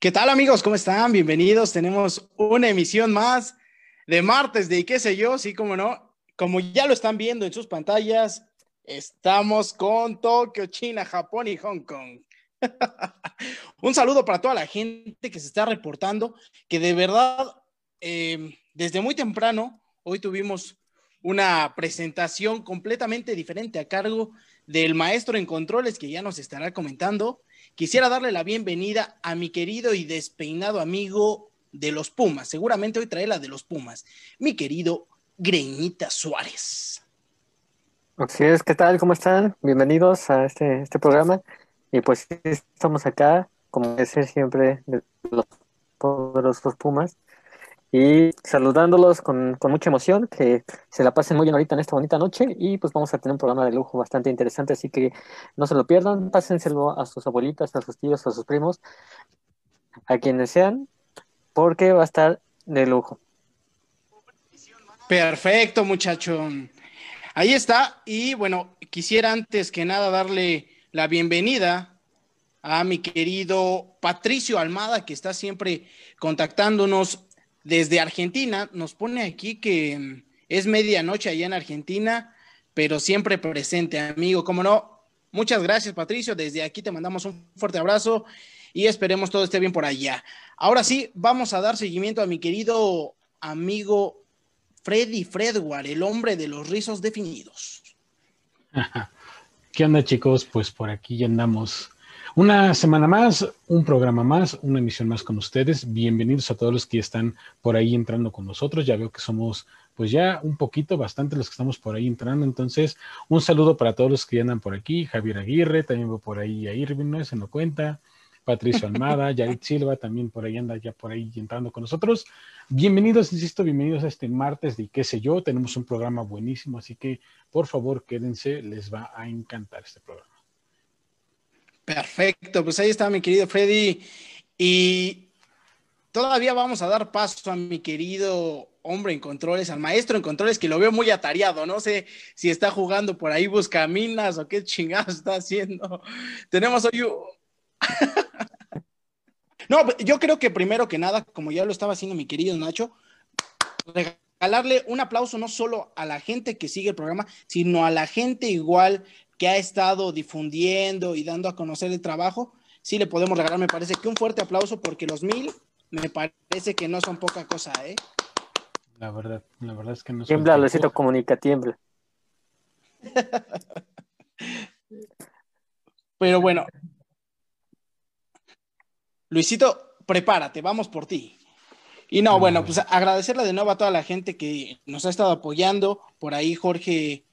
¿Qué tal amigos? ¿Cómo están? Bienvenidos. Tenemos una emisión más de martes de qué sé yo, sí, como no. Como ya lo están viendo en sus pantallas, estamos con Tokio, China, Japón y Hong Kong. Un saludo para toda la gente que se está reportando, que de verdad, eh, desde muy temprano, hoy tuvimos una presentación completamente diferente a cargo del maestro en controles que ya nos estará comentando. Quisiera darle la bienvenida a mi querido y despeinado amigo de los Pumas. Seguramente hoy trae la de los Pumas. Mi querido Greñita Suárez. Así es, ¿qué tal? ¿Cómo están? Bienvenidos a este, este programa. Y pues estamos acá, como decía siempre, de los Pumas y saludándolos con, con, mucha emoción, que se la pasen muy bien ahorita en esta bonita noche y pues vamos a tener un programa de lujo bastante interesante, así que no se lo pierdan, pásenselo a sus abuelitas, a sus tíos, a sus primos, a quienes sean, porque va a estar de lujo. Perfecto, muchacho. Ahí está. Y bueno, quisiera antes que nada darle la bienvenida a mi querido Patricio Almada, que está siempre contactándonos desde Argentina. Nos pone aquí que mm, es medianoche allá en Argentina, pero siempre presente, amigo. Como no, muchas gracias, Patricio. Desde aquí te mandamos un fuerte abrazo y esperemos todo esté bien por allá. Ahora sí, vamos a dar seguimiento a mi querido amigo Freddy Fredward, el hombre de los rizos definidos. ¿Qué onda, chicos? Pues por aquí ya andamos una semana más, un programa más, una emisión más con ustedes. Bienvenidos a todos los que están por ahí entrando con nosotros. Ya veo que somos, pues ya un poquito, bastante los que estamos por ahí entrando. Entonces, un saludo para todos los que andan por aquí. Javier Aguirre, también veo por ahí a Irving, no se nos cuenta. Patricio Almada, Yarit Silva, también por ahí anda ya por ahí entrando con nosotros. Bienvenidos, insisto, bienvenidos a este martes de qué sé yo. Tenemos un programa buenísimo, así que por favor quédense, les va a encantar este programa. Perfecto, pues ahí está mi querido Freddy. Y todavía vamos a dar paso a mi querido hombre en controles, al maestro en controles, que lo veo muy atareado. No sé si está jugando por ahí buscaminas o qué chingados está haciendo. Tenemos hoy. no, yo creo que primero que nada, como ya lo estaba haciendo mi querido Nacho, regalarle un aplauso no solo a la gente que sigue el programa, sino a la gente igual que ha estado difundiendo y dando a conocer el trabajo, sí le podemos regalar, me parece que un fuerte aplauso porque los mil me parece que no son poca cosa, ¿eh? La verdad, la verdad es que no Tiembla, Luisito Comunica, tiembla. Pero bueno, Luisito, prepárate, vamos por ti. Y no, bueno, pues agradecerle de nuevo a toda la gente que nos ha estado apoyando. Por ahí Jorge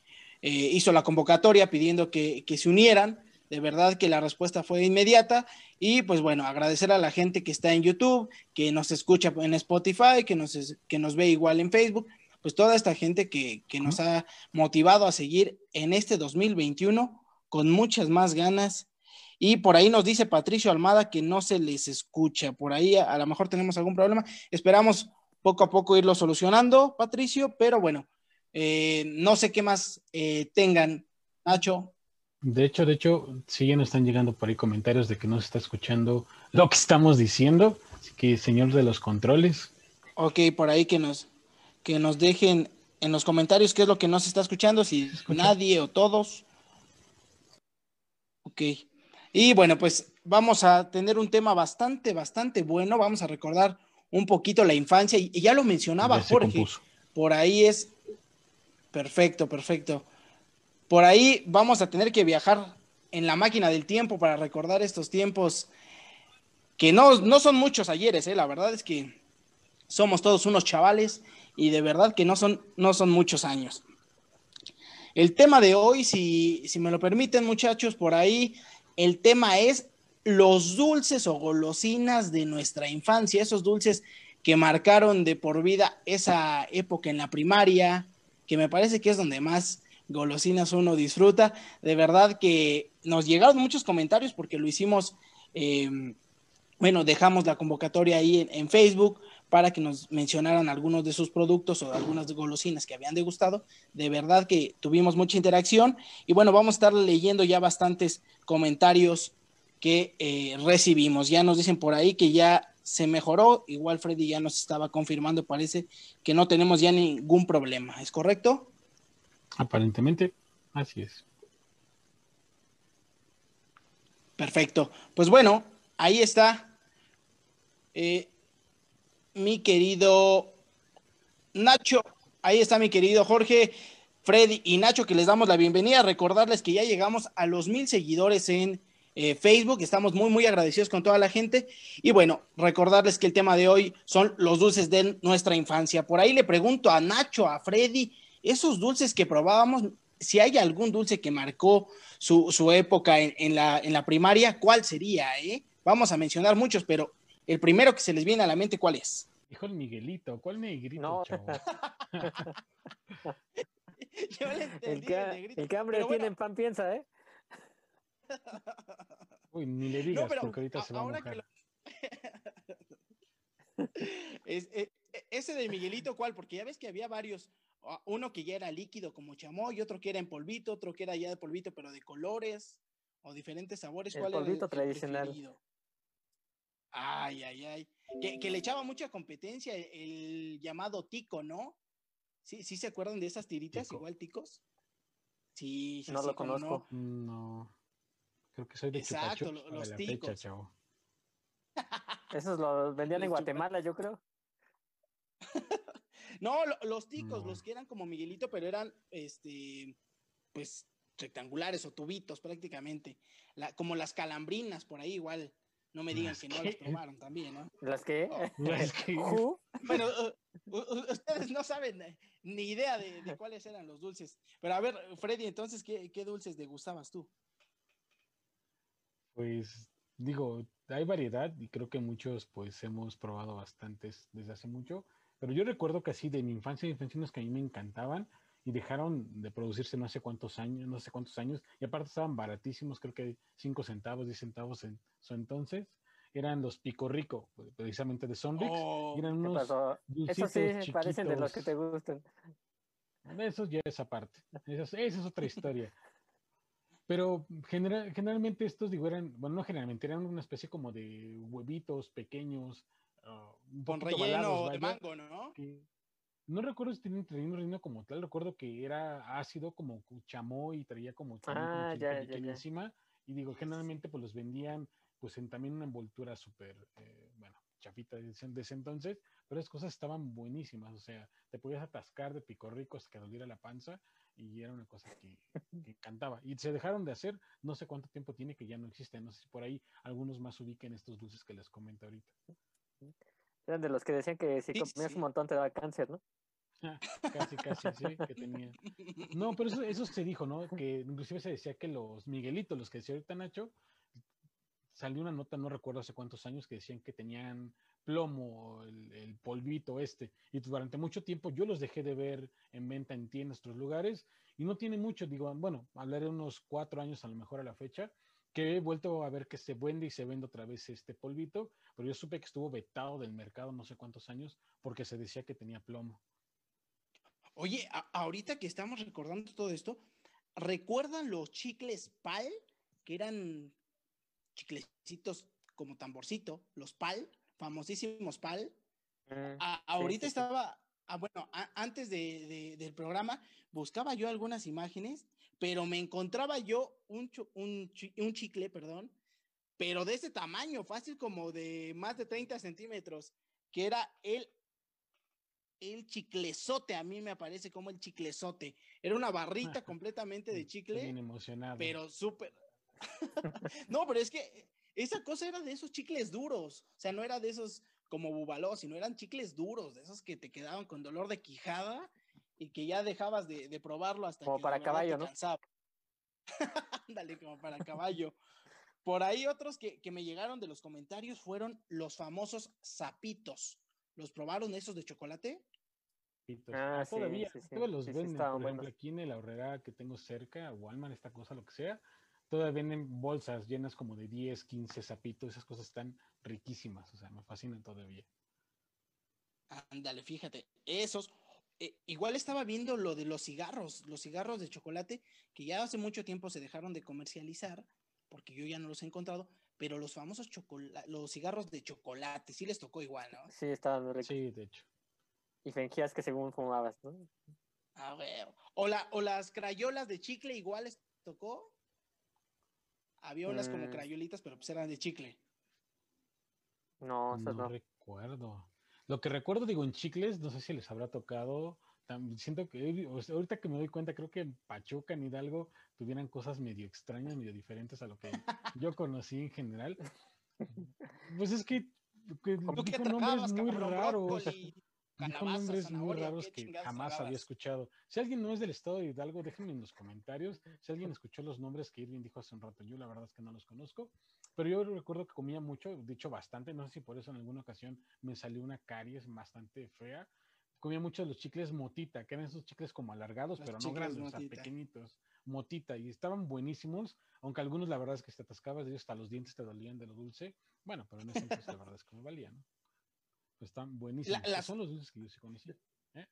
eh, hizo la convocatoria pidiendo que, se unieran. De verdad que la respuesta fue inmediata. Y pues bueno, agradecer a la gente que está en YouTube, que nos escucha en Spotify, que nos, que nos ve igual en Facebook. Pues toda esta gente que, que nos ha motivado a seguir en este 2021 con muchas más ganas. Y por ahí nos dice Patricio Almada que no se les escucha. Por ahí a, a lo mejor tenemos algún problema. Esperamos poco a poco irlo solucionando, Patricio, pero bueno, eh, no sé qué más eh, tengan, Nacho. De hecho, de hecho, sí ya nos están llegando por ahí comentarios de que no se está escuchando lo que estamos diciendo. Así que, señor de los controles. Ok, por ahí que nos, que nos dejen en los comentarios qué es lo que no se está escuchando, si nadie o todos. Ok. Y bueno, pues vamos a tener un tema bastante, bastante bueno. Vamos a recordar un poquito la infancia. Y, ya lo mencionaba Jorge. Por ahí es Perfecto, perfecto. Por ahí vamos a tener que viajar en la máquina del tiempo para recordar estos tiempos que no, no son muchos ayeres, ¿eh? la verdad es que somos todos unos chavales y de verdad que no son, no son muchos años. El tema de hoy, si, si me lo permiten muchachos, por ahí, el tema es los dulces o golosinas de nuestra infancia, esos dulces que marcaron de por vida esa época en la primaria, que me parece que es donde más golosinas uno disfruta. De verdad que nos llegaron muchos comentarios porque lo hicimos, em, bueno, dejamos la convocatoria ahí en, Facebook para que nos mencionaran algunos de sus productos o algunas golosinas que habían degustado. De verdad que tuvimos mucha interacción y bueno, vamos a estar leyendo ya bastantes comentarios que eh, recibimos. Ya nos dicen por ahí que ya se mejoró, igual Freddy ya nos estaba confirmando, parece que no tenemos ya ningún problema, ¿es correcto? Aparentemente, así es. Perfecto. Pues bueno, ahí está eh, mi querido Nacho. Ahí está mi querido Jorge, Freddy y Nacho, que les damos la bienvenida. Recordarles que ya llegamos a los mil seguidores en eh, Facebook. Estamos muy, muy agradecidos con toda la gente. Y bueno, recordarles que el tema de hoy son los dulces de nuestra infancia. Por ahí le pregunto a Nacho, a Freddy, esos dulces que probábamos, si hay algún dulce que marcó su, época en, la, en la primaria, ¿cuál sería? Eh? Vamos a mencionar muchos, pero el primero que se les viene a la mente, ¿cuál es? Hijo el Miguelito, ¿cuál Miguelito, no. Yo le entendí, el, que, el, hambre tiene en pan piensa, ¿eh? Uy, ni le digas porque ahorita se va a mojar. E, e, ese de Miguelito, ¿cuál? Porque ya ves que había varios. Uno que ya era líquido como chamoy, otro que era en polvito, otro que era ya de polvito, pero de colores o diferentes sabores. ¿Cuál el polvito tradicional. ay, ay, ay. Que, le echaba mucha competencia el, llamado tico, ¿no? Sí, sí se acuerdan de esas tiritas, igual ticos. Sí, sí, no lo conozco. No. Creo que soy de Exacto, los ticos. Esos los vendían en Guatemala, yo creo. no, los ticos, los que eran como Miguelito, pero eran, este, pues, rectangulares o tubitos prácticamente. como las calambrinas, por ahí igual. No me digan que no las probaron también, ¿no? ¿Las qué? ¿Las que? bueno, ustedes no saben eh, ni idea de, cuáles eran los dulces. Pero a ver, Freddy, entonces, ¿qué, qué dulces degustabas tú? Pues digo, hay variedad y creo que muchos pues hemos probado bastantes desde hace mucho, pero yo recuerdo que así de mi infancia, infancia unos que a mí me encantaban y dejaron de producirse no sé cuántos años, no sé cuántos años, y aparte estaban baratísimos, creo que 5 centavos, 10 centavos en su entonces, eran los Pico Rico, precisamente de Sonrix, oh, eran unos Esos sí parecen de los que te gustan. Esos ya es aparte, esa es otra historia. Pero general, generalmente estos, digo, eran, bueno, no generalmente, eran una especie como de huevitos pequeños. Uh, Con relleno de mango, ¿no? no recuerdo si tenían relleno como tal, recuerdo que era ácido como chamoy y traía como ah, ya, ya, encima. Y digo, generalmente pues los vendían pues en también una envoltura súper, eh, bueno, chapita de ese, entonces, pero las cosas estaban buenísimas, o sea, te podías atascar de pico rico hasta que doliera la panza y era una cosa que, encantaba. Y se dejaron de hacer, no sé cuánto tiempo tiene que ya no existen, no sé si por ahí algunos más ubiquen estos dulces que les comento ahorita. Eran de los que decían que si comías un montón te daba cáncer, ¿no? Ah, casi, casi, sí, que tenía. No, pero eso, eso se dijo, ¿no? Que inclusive se decía que los Miguelitos, los que decía ahorita Nacho, salió una nota, no recuerdo hace cuántos años, que decían que tenían plomo, el, polvito este. Y durante mucho tiempo yo los dejé de ver en venta en tiendas, otros lugares, y no tiene mucho, digo, bueno, hablaré unos cuatro años a lo mejor a la fecha, que he vuelto a ver que se vende y se vende otra vez este polvito, pero yo supe que estuvo vetado del mercado no sé cuántos años porque se decía que tenía plomo. Oye, ahorita que estamos recordando todo esto, ¿recuerdan los chicles PAL? Que eran chiclecitos como tamborcito, los PAL, famosísimos PAL. Mm, ahorita estaba, ah, bueno, antes de, del programa buscaba yo algunas imágenes, pero me encontraba yo un, un, un chicle, perdón, pero de ese tamaño, fácil como de más de 30 centímetros, que era el, el chiclezote, a mí me aparece como el chiclezote. Era una barrita completamente de chicle. Bien emocionado. Pero súper. No, pero es que esa cosa era de esos chicles duros, o sea, no era de esos como bubaló, sino eran chicles duros, de esos que te quedaban con dolor de quijada y que ya dejabas de, probarlo hasta como para caballo, ¿no? Ándale, como para caballo. Por ahí otros que, me llegaron de los comentarios fueron los famosos zapitos. ¿Los probaron esos de chocolate? Ah, todavía, los venden, por ejemplo, aquí en la horrera que tengo cerca, Walmart, esta cosa, lo que sea, todavía venden bolsas llenas como de 10, 15 zapitos, esas cosas están riquísimas, o sea, me fascinan todavía. Ándale, fíjate, esos, eh, igual estaba viendo lo de los cigarros, los cigarros de chocolate, que ya hace mucho tiempo se dejaron de comercializar, porque yo ya no los he encontrado, pero los famosos los cigarros de chocolate, sí les tocó igual, ¿no? Sí, estaban muy ricos. Sí, de hecho. Y fingías que según fumabas, ¿no? A ver. O, o las crayolas de chicle igual les tocó. Había unas como mm. crayolitas, pero pues eran de chicle. No, no, no recuerdo. Lo que recuerdo, digo, en chicles, no sé si les habrá tocado. Siento que ahorita que me doy cuenta, creo que en Pachuca, en Hidalgo, tuvieran cosas medio extrañas, medio diferentes a lo que yo conocí en general. Pues es que, que nombres muy raros. Dijo nombres muy raros que jamás había escuchado. Si alguien no es del estado de Hidalgo, déjenme en los comentarios. Si alguien escuchó los nombres que Irving dijo hace un rato, yo la verdad es que no los conozco. Pero yo recuerdo que comía mucho, dicho bastante. No sé si por eso en alguna ocasión me salió una caries bastante fea. Comía mucho de los chicles motita, que eran esos chicles como alargados, pero no grandes, o sea, pequeñitos. Motita, y estaban buenísimos, aunque algunos la verdad es que te atascabas de ellos, hasta los dientes te dolían de lo dulce. Bueno, pero en ese entonces la verdad es que me valía, ¿no? Pues están buenísimos. Son los dulces que yo sí conocí. ¿eh?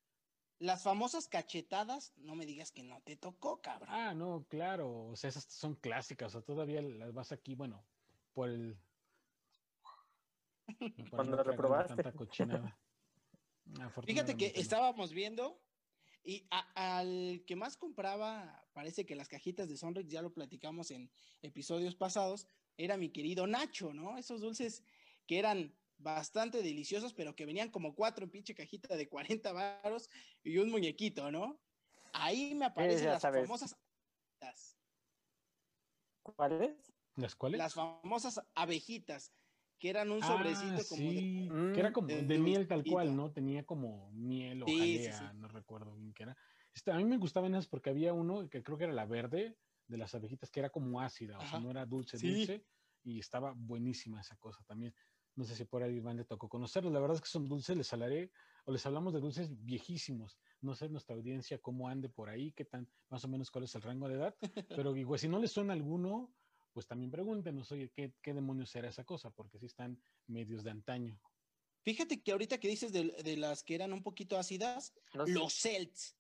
Las famosas cachetadas, no me digas que no te tocó, cabrón. Ah, no, claro. O sea, esas son clásicas. O sea, todavía las vas aquí, bueno, por el. Cuando reprobaste. Tanta cochinada. Fíjate que estábamos viendo y al que más compraba, parece que las cajitas de Sonrix, ya lo platicamos en episodios pasados, era mi querido Nacho, ¿no? Esos dulces que eran bastante deliciosos, pero que venían como cuatro en pinche cajita de 40 varos y un muñequito, ¿no? Ahí me aparecen las famosas ¿Cuáles? ¿Las cuáles? Las famosas abejitas, que eran un sobrecito ah, como de, que era como de, miel tal cual, ¿no? Tenía como miel o jalea, no recuerdo bien qué era. Este, a mí me gustaban esas porque había uno que creo que era la verde de las abejitas, que era como ácida, o sea, no era dulce, dulce, y estaba buenísima esa cosa también. No sé si por ahí Iván le tocó conocerlos. La verdad es que son dulces, les hablaré, o les hablamos de dulces viejísimos. No sé nuestra audiencia cómo ande por ahí, qué tan, más o menos cuál es el rango de edad. Pero igual, si no les suena alguno, pues también pregúntenos, oye, ¿qué, qué demonios será esa cosa? Porque sí están medios de antaño. Fíjate que ahorita que dices de, las que eran un poquito ácidas, los Celts.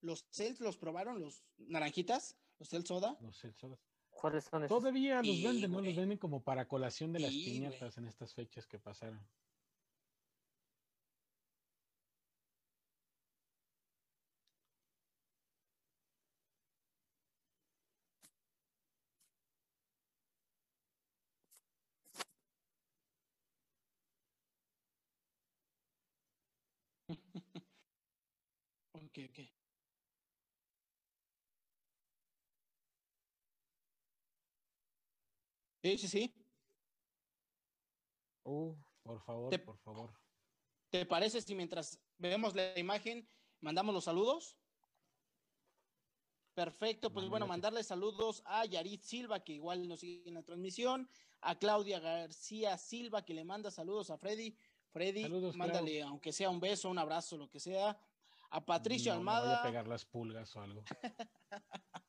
Los Celts los probaron, los naranjitas, los Celts soda. Los Celts soda. ¿Cuáles son Todavía los venden, ¿no? Los venden como para colación de las piñatas en estas fechas que pasaron. ok, ok. Sí, sí, sí. Uh, por favor, por favor. ¿Te parece si mientras vemos la imagen mandamos los saludos? Perfecto, pues bueno, mandarle saludos a Yarit Silva, que igual nos sigue en la transmisión, a Claudia García Silva, que le manda saludos a Freddy. Freddy, mándale, aunque sea un beso, un abrazo, lo que sea. A Patricio Almada. voy a pegar las pulgas o algo.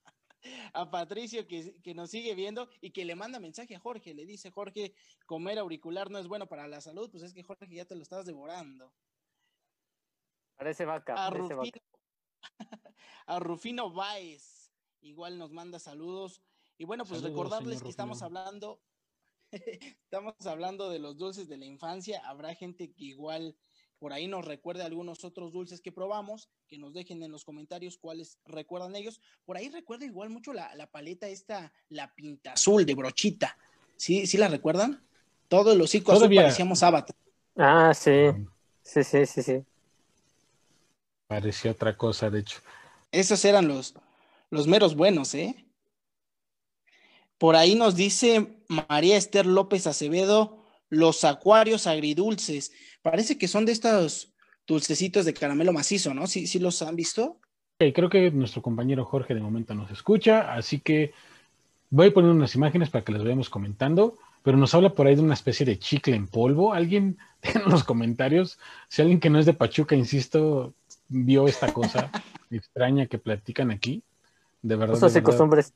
a Patricio que, nos sigue viendo y que le manda mensaje a Jorge. Le dice, Jorge, comer auricular no es bueno para la salud, pues es que Jorge ya te lo estás devorando. Parece vaca. A, Rufino, a Rufino Baez, igual nos manda saludos. Y bueno, pues recordarles que estamos hablando, estamos hablando de los dulces de la infancia. Habrá gente que igual por ahí nos recuerde algunos otros dulces que probamos, que nos dejen en los comentarios cuáles recuerdan ellos. Por ahí recuerdo igual mucho la, paleta esta, la pinta azul de brochita. ¿Sí, sí la recuerdan? Todo el hocico azul parecíamos Avatar. Ah, sí. Sí, sí, sí, sí. Parecía otra cosa, de hecho. Esos eran los, los meros buenos, ¿eh? Por ahí nos dice María Esther López Acevedo, los acuarios agridulces. Parece que son de estos dulcecitos de caramelo macizo, ¿no? ¿Sí, sí los han visto? creo que nuestro compañero Jorge de momento nos escucha, así que voy a poner unas imágenes para que las vayamos comentando, pero nos habla por ahí de una especie de chicle en polvo. Alguien en los comentarios, si alguien que no es de Pachuca, insisto, vio esta cosa extraña que platican aquí, de verdad. Cosas costumbres.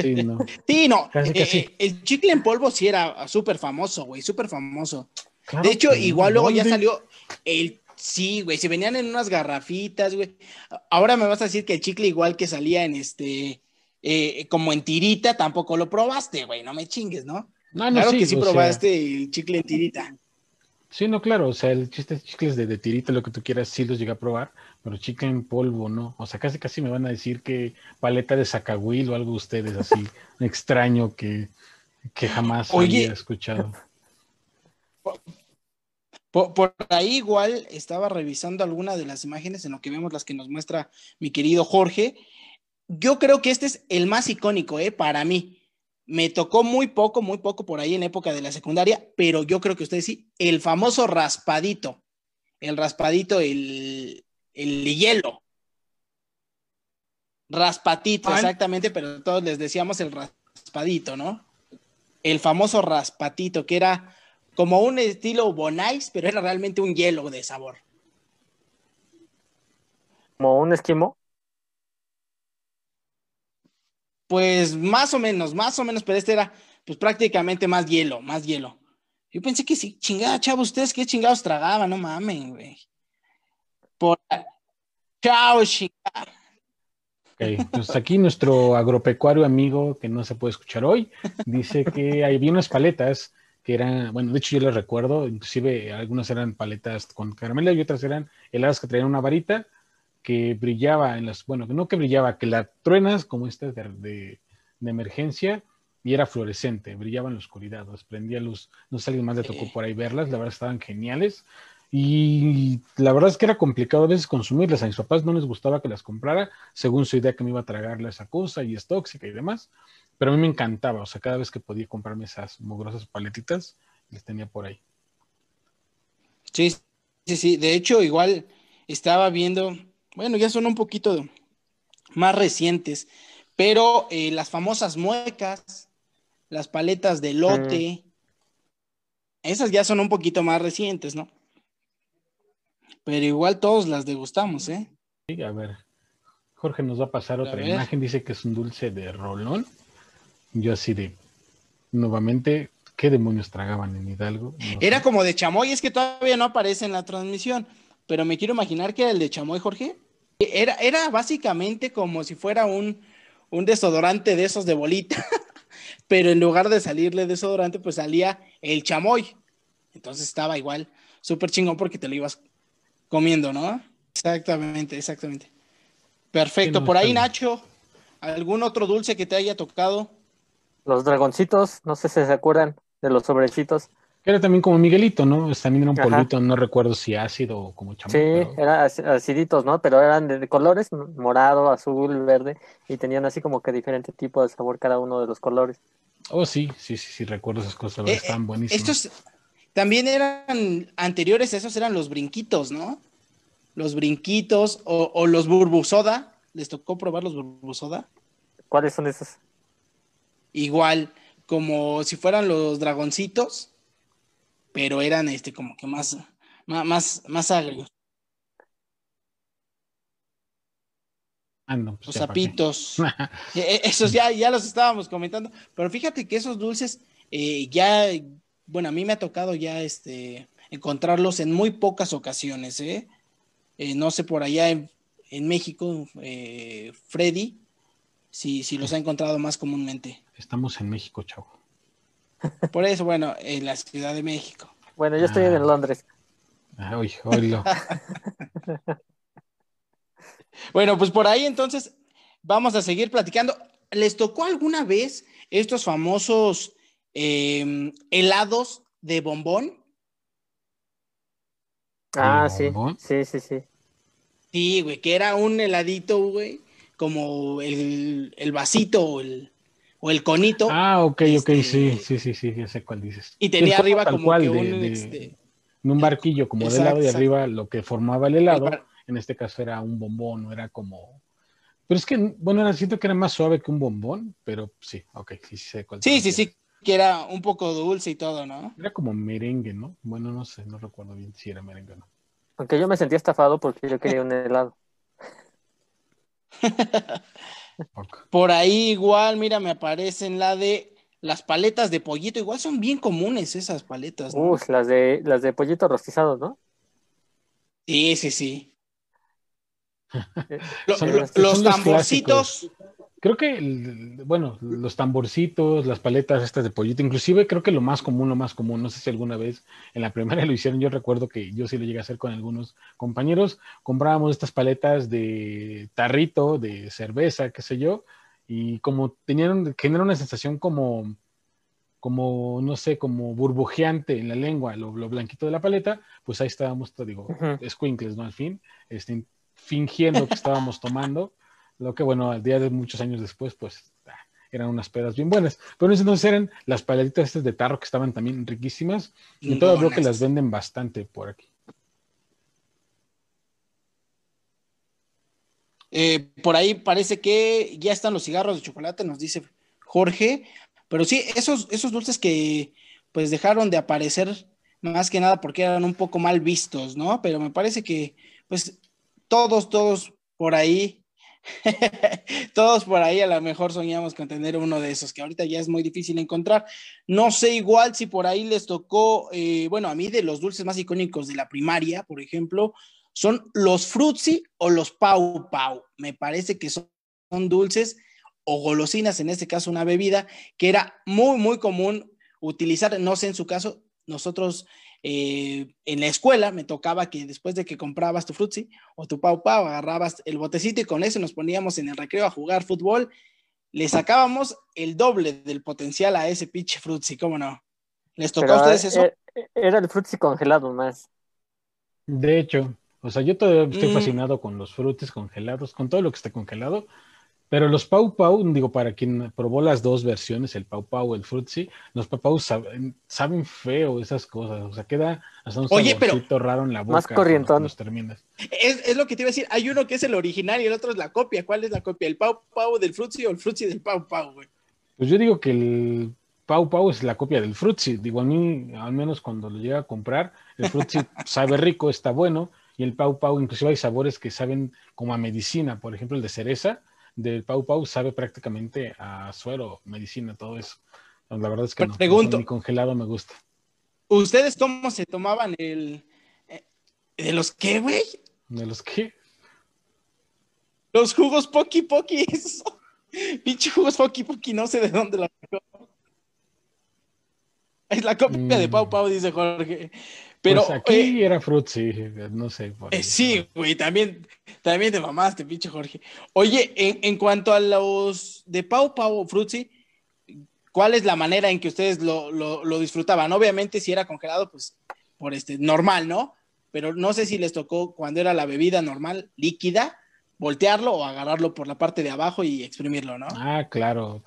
Sí, no. sí, no. Eh, eh, el chicle en polvo sí era súper famoso, güey, súper famoso. de hecho, igual luego ya salió el. Sí, güey, si venían en unas garrafitas, güey. Ahora me vas a decir que el chicle igual que salía en este. Eh, como en tirita, tampoco lo probaste, güey, no me chingues, ¿no? No, no, claro que sí probaste el chicle en tirita. Sí, no, claro, o sea, el chiste de chicles de, de, tirita, lo que tú quieras, sí los llegué a probar, pero chicle en polvo, no. O sea, casi casi me van a decir que paleta de sacahuil o algo ustedes así extraño que, que jamás había escuchado. Por, ahí igual estaba revisando alguna de las imágenes en lo que vemos las que nos muestra mi querido Jorge. Yo creo que este es el más icónico, ¿eh? Para mí. Me tocó muy poco, muy poco por ahí en época de la secundaria, pero yo creo que ustedes sí, el famoso raspadito, el raspadito, el, el hielo. Raspatito, exactamente, pero todos les decíamos el raspadito, ¿no? El famoso raspatito, que era como un estilo Bonais, pero era realmente un hielo de sabor. ¿Como un esquimo? Pues más o menos, más o menos, pero este era pues prácticamente más hielo, más hielo. Yo pensé que sí, chingada, chavos, ustedes qué chingados tragaban, no mamen, güey. Por... Chao, chingada. Ok, pues aquí nuestro agropecuario amigo que no se puede escuchar hoy dice que había unas paletas que eran, bueno, de hecho yo les recuerdo, inclusive algunas eran paletas con caramelo y otras eran heladas que traían una varita que brillaba en las, bueno, no que brillaba, que la truenas como esta de, de, emergencia y era fluorescente, brillaba en la oscuridad, prendía luz. No sé si alguien más le tocó por ahí verlas, la verdad estaban geniales. Y la verdad es que era complicado a veces consumirlas. A mis papás no les gustaba que las comprara, según su idea que me iba a tragarle esa cosa y es tóxica y demás. Pero a mí me encantaba, o sea, cada vez que podía comprarme esas mugrosas paletitas, les tenía por ahí. Sí, sí, sí. De hecho, igual estaba viendo, bueno, ya son un poquito más recientes, pero eh, las famosas muecas, las paletas de lote, esas ya son un poquito más recientes, ¿no? Pero igual todos las degustamos, ¿eh? Sí, a ver. Jorge nos va a pasar otra imagen, dice que es un dulce de rolón. Yo así de, nuevamente, ¿qué demonios tragaban en Hidalgo? era como de chamoy, es que todavía no aparece en la transmisión, pero me quiero imaginar que era el de chamoy, Jorge. Era, era básicamente como si fuera un, un desodorante de esos de bolita, pero en lugar de salirle desodorante, pues salía el chamoy. Entonces estaba igual, súper chingón porque te lo ibas comiendo, ¿no? Exactamente, exactamente. Perfecto. Por ahí, Nacho, ¿algún otro dulce que te haya tocado? Los dragoncitos, no sé si se acuerdan de los sobrecitos. Era también como Miguelito, ¿no? También era un polvito, no recuerdo si ácido o como champú. Sí, eran aciditos, ¿no? Pero eran de, colores, morado, azul, verde, y tenían así como que diferente tipo de sabor cada uno de los colores. Oh, sí, sí, sí, sí, recuerdo esas cosas, eh, están eh, buenísimas. Estos también eran anteriores, esos eran los brinquitos, ¿no? Los brinquitos o, o los burbusoda. ¿Les tocó probar los burbusoda? ¿Cuáles son esos? igual como si fueran los dragoncitos, pero eran este como que más, más, más, agrios. Ah, no, pues los sapitos. E, e, esos ya, ya los estábamos comentando. Pero fíjate que esos dulces eh, ya, bueno, a mí me ha tocado ya este, encontrarlos en muy pocas ocasiones. ¿eh? eh no sé, por allá en, en México, eh, Freddy, si, si los ha encontrado más comúnmente. Estamos en México, chavo. Por eso, bueno, en la Ciudad de México. Bueno, yo estoy en ah. Londres. Ay, oílo. bueno, pues por ahí entonces vamos a seguir platicando. ¿Les tocó alguna vez estos famosos em, helados de bombón? Ah, sí, sí, sí, sí. Sí, güey, que era un heladito, güey, como el, el vasito o el, o el conito. Ah, ok, ok, este, sí, sí, sí, sí, ya sé cuál dices. Y tenía arriba como que un, este, en un barquillo como de helado y arriba lo que formaba el helado, en este caso era un bombón, no era como... Pero es que, bueno, siento que era más suave que un bombón, pero sí, ok, sí, sí sé cuál. Sí, sí, sí, que era un poco dulce y todo, ¿no? Era como merengue, ¿no? Bueno, no sé, no recuerdo bien si era merengue o no. Aunque yo me sentía estafado porque yo quería un helado. Por ahí igual, mira, me aparecen la de las paletas de pollito. Igual son bien comunes esas paletas. ¿no? las de las de pollito rostizado, ¿no? Sí, sí, sí. los, tamborcitos, Creo que, bueno, los tamborcitos, las paletas estas de pollito, inclusive creo que lo más común, lo más común, no sé si alguna vez en la primera lo hicieron, yo recuerdo que yo sí lo llegué a hacer con algunos compañeros, comprábamos estas paletas de tarrito, de cerveza, qué sé yo, y como tenían, generan una sensación como, como, no sé, como burbujeante en la lengua, lo, blanquito de la paleta, pues ahí estábamos, digo, uh ¿no? Al fin, este, fingiendo que estábamos tomando. Lo que, bueno, al día de muchos años después, pues ah, eran unas pedas bien buenas. Pero en ese entonces eran las paletitas estas de tarro que estaban también riquísimas. Y todavía veo que las venden bastante por aquí. Eh, por ahí parece que ya están los cigarros de chocolate, nos dice Jorge. Pero sí, esos, esos dulces que pues dejaron de aparecer más que nada porque eran un poco mal vistos, ¿no? Pero me parece que pues todos, todos por ahí Todos por ahí a lo mejor soñamos con tener uno de esos, que ahorita ya es muy difícil encontrar. No sé igual si por ahí les tocó, eh, bueno, a mí de los dulces más icónicos de la primaria, por ejemplo, son los frutzi o los pau pau. Me parece que son, son dulces o golosinas, en este caso una bebida, que era muy, muy común utilizar, no sé en su caso, nosotros eh, en la escuela me tocaba que después de que comprabas tu frutzi o tu pau pau, agarrabas el botecito y con eso nos poníamos en el recreo a jugar fútbol, le sacábamos el doble del potencial a ese pinche frutzi, ¿cómo no? ¿Les tocó a ustedes eso? Eh, era el frutzi congelado más. De hecho, o sea, yo todavía estoy mm. fascinado con los frutis congelados, con todo lo que está congelado. Pero los Pau Pau, digo, para quien probó las dos versiones, el Pau Pau, el Frutzi, los Pau Pau saben, feo esas cosas. O sea, queda hasta un Oye, raro en la boca. Más corrientón. terminas. Es, es, lo que te iba a decir. Hay uno que es el original y el otro es la copia. ¿Cuál es la copia? ¿El Pau Pau del Frutzi o el Frutzi del Pau Pau, güey? Pues yo digo que el Pau Pau es la copia del Frutzi. Digo, a mí, al menos cuando lo llega a comprar, el Frutzi sabe rico, está bueno. Y el Pau Pau, inclusive hay sabores que saben como a medicina. Por ejemplo, el de cereza del Pau Pau sabe prácticamente a suero, medicina, todo eso. La verdad es que no. Pregunto. Congelado me gusta. ¿Ustedes cómo se tomaban el. Eh, ¿De los qué, güey? ¿De los qué? Los jugos Poki Poki. Pinche jugos Poki Poki, no sé de dónde la Es la copia de Pau mm. Pau, dice Jorge. Pero pues aquí eh, era sí, no sé. Eh, sí, güey, también, también te mamaste, pinche Jorge. Oye, en, cuanto a los de Pau Pau Fruitsy, ¿cuál es la manera en que ustedes lo, lo, disfrutaban? Obviamente, si era congelado, pues por este, normal, ¿no? Pero no sé si les tocó cuando era la bebida normal, líquida, voltearlo o agarrarlo por la parte de abajo y exprimirlo, ¿no? Ah, claro,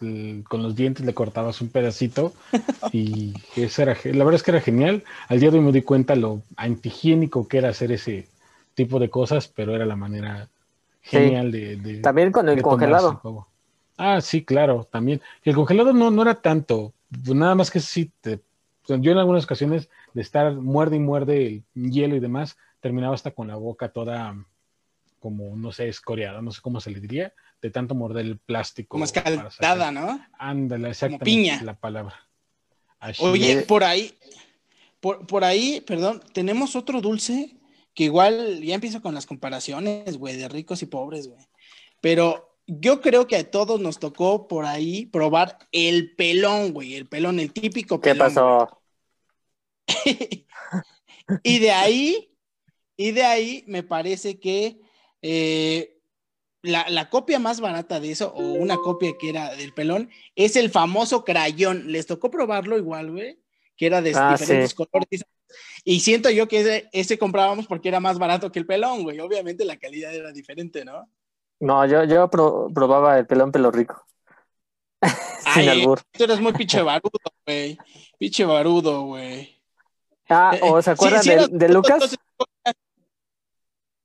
con los dientes le cortabas un pedacito y eso era, la verdad es que era genial. Al día de hoy me di cuenta lo antihigiénico que era hacer ese tipo de cosas, pero era la manera genial de, También con el congelado. Ah, sí, claro, también. El congelado no, no era tanto, nada más que sí, te, yo en algunas ocasiones de estar muerde y muerde el hielo y demás, terminaba hasta con la boca toda como, no sé, escoriada, no sé cómo se le diría, de tanto morder el plástico. Como escaldada, ¿no? Ándale, exactamente. piña. La palabra. Oye, por ahí, por, por ahí, perdón, tenemos otro dulce que igual ya empiezo con las comparaciones, güey, de ricos y pobres, güey. Pero yo creo que a todos nos tocó por ahí probar el pelón, güey, el pelón, el típico pelón. ¿Qué pasó? y de ahí, y de ahí me parece que eh, la, copia más barata de eso, o una copia que era del pelón, es el famoso crayón. Les tocó probarlo igual, güey, que era de ah, diferentes colores. Y siento yo que ese, comprábamos porque era más barato que el pelón, güey. Obviamente la calidad era diferente, ¿no? No, yo, yo probaba el pelón pelo rico. Sin albur. Tú eres muy pinche barudo, güey. Pinche barudo, güey. Ah, ¿o se acuerdan de, Lucas?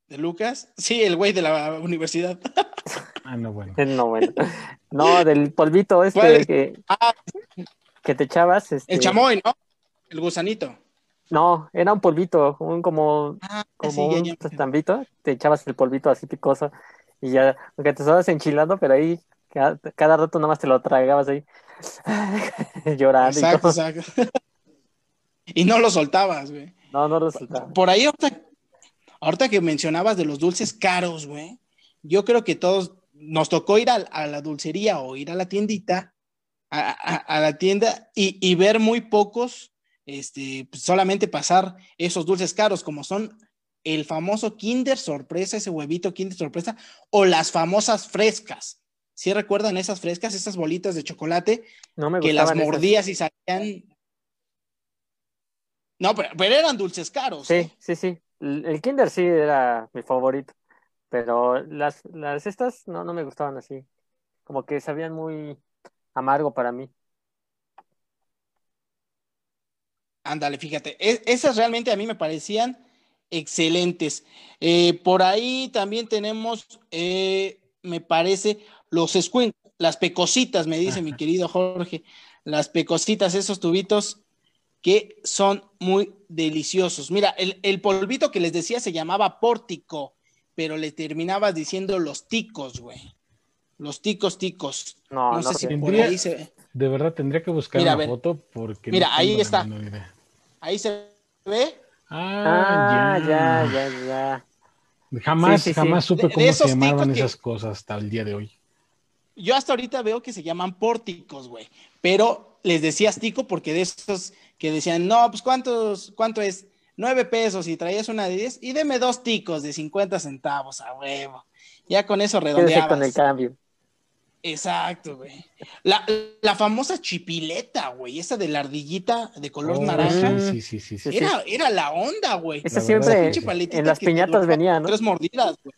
¿De Lucas? Sí, el güey de la universidad. Ah, no, bueno. No, bueno. No, del polvito este que, ah. que te echabas. Este... El chamoy, ¿no? El gusanito. No, era un polvito, un como, ah, como un tambito, te echabas el polvito así picoso y ya, aunque te estabas enchilando, pero ahí cada, rato nada más te lo tragabas ahí, llorando exacto, y todo. Exacto. y no lo soltabas, güey. No, no lo soltabas. Por ahí ahorita, ahorita que mencionabas de los dulces caros, güey, yo creo que todos nos tocó ir a, la dulcería o ir a la tiendita, a, la tienda y, ver muy pocos, este, pues, solamente pasar esos dulces caros como son el famoso Kinder Sorpresa, ese huevito Kinder Sorpresa, o las famosas frescas. ¿Sí recuerdan esas frescas, esas bolitas de chocolate que las mordías y salían? No, pero, eran dulces caros. Sí, ¿eh? sí, sí. El Kinder sí era mi favorito, pero las, las estas no, no me gustaban así. Como que sabían muy amargo para mí. Ándale, fíjate, e, esas realmente a mí me parecían excelentes. Eh, por ahí también tenemos, eh, me parece, los squink, las pecositas, me dice mi querido Jorge, las pecositas, esos tubitos que son muy deliciosos. Mira, el, polvito que les decía se llamaba pórtico, pero le terminabas diciendo los ticos, güey. Los ticos, ticos. No, no, sé si por ahí se... De verdad tendría que buscar una foto porque. Mira, ahí está. Ahí se ve. Ah, ah ya, ya, ya. Jamás, jamás supe cómo se llamaban esas cosas hasta el día de hoy. Yo hasta ahorita veo que se llaman pórticos, güey. Pero les decías tico porque de esos que decían, no, pues ¿cuántos, cuánto es? Nueve pesos y traías una de diez y deme dos ticos de cincuenta centavos a huevo. Ya con eso redondeabas. con el cambio. Exacto, güey. La, la, famosa chipileta, güey, esa de la ardillita de color oh, naranja. Sí, sí, sí, sí, Era, era la onda, güey. Esa siempre en las piñatas venía, ¿no? Tres mordidas, güey.